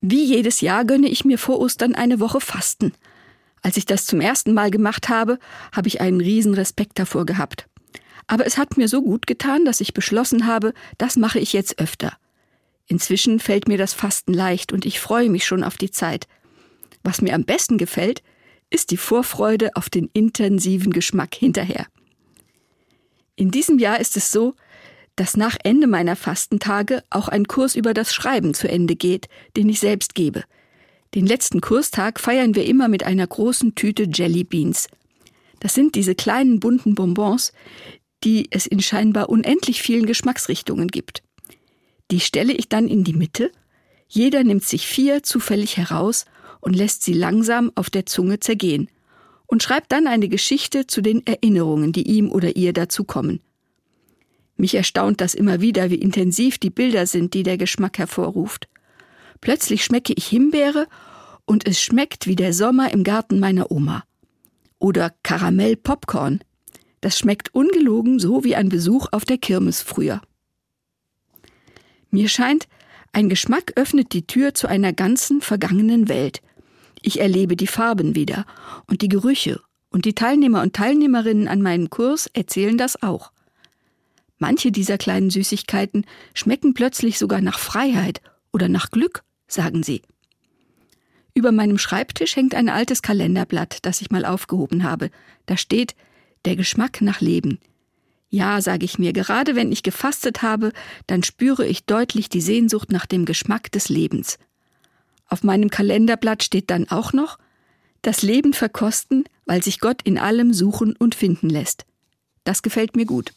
Wie jedes Jahr gönne ich mir vor Ostern eine Woche Fasten. Als ich das zum ersten Mal gemacht habe, habe ich einen riesen Respekt davor gehabt. Aber es hat mir so gut getan, dass ich beschlossen habe, das mache ich jetzt öfter. Inzwischen fällt mir das Fasten leicht und ich freue mich schon auf die Zeit. Was mir am besten gefällt, ist die Vorfreude auf den intensiven Geschmack hinterher. In diesem Jahr ist es so, dass nach Ende meiner Fastentage auch ein Kurs über das Schreiben zu Ende geht, den ich selbst gebe. Den letzten Kurstag feiern wir immer mit einer großen Tüte Jelly Beans. Das sind diese kleinen bunten Bonbons, die es in scheinbar unendlich vielen Geschmacksrichtungen gibt. Die stelle ich dann in die Mitte, jeder nimmt sich vier zufällig heraus und lässt sie langsam auf der Zunge zergehen und schreibt dann eine Geschichte zu den Erinnerungen, die ihm oder ihr dazu kommen. Mich erstaunt das immer wieder, wie intensiv die Bilder sind, die der Geschmack hervorruft. Plötzlich schmecke ich Himbeere und es schmeckt wie der Sommer im Garten meiner Oma. Oder Karamell-Popcorn. Das schmeckt ungelogen so wie ein Besuch auf der Kirmes früher. Mir scheint, ein Geschmack öffnet die Tür zu einer ganzen vergangenen Welt. Ich erlebe die Farben wieder und die Gerüche, und die Teilnehmer und Teilnehmerinnen an meinem Kurs erzählen das auch. Manche dieser kleinen Süßigkeiten schmecken plötzlich sogar nach Freiheit oder nach Glück, sagen sie. Über meinem Schreibtisch hängt ein altes Kalenderblatt, das ich mal aufgehoben habe. Da steht der Geschmack nach Leben. Ja, sage ich mir, gerade wenn ich gefastet habe, dann spüre ich deutlich die Sehnsucht nach dem Geschmack des Lebens. Auf meinem Kalenderblatt steht dann auch noch das Leben verkosten, weil sich Gott in allem suchen und finden lässt. Das gefällt mir gut.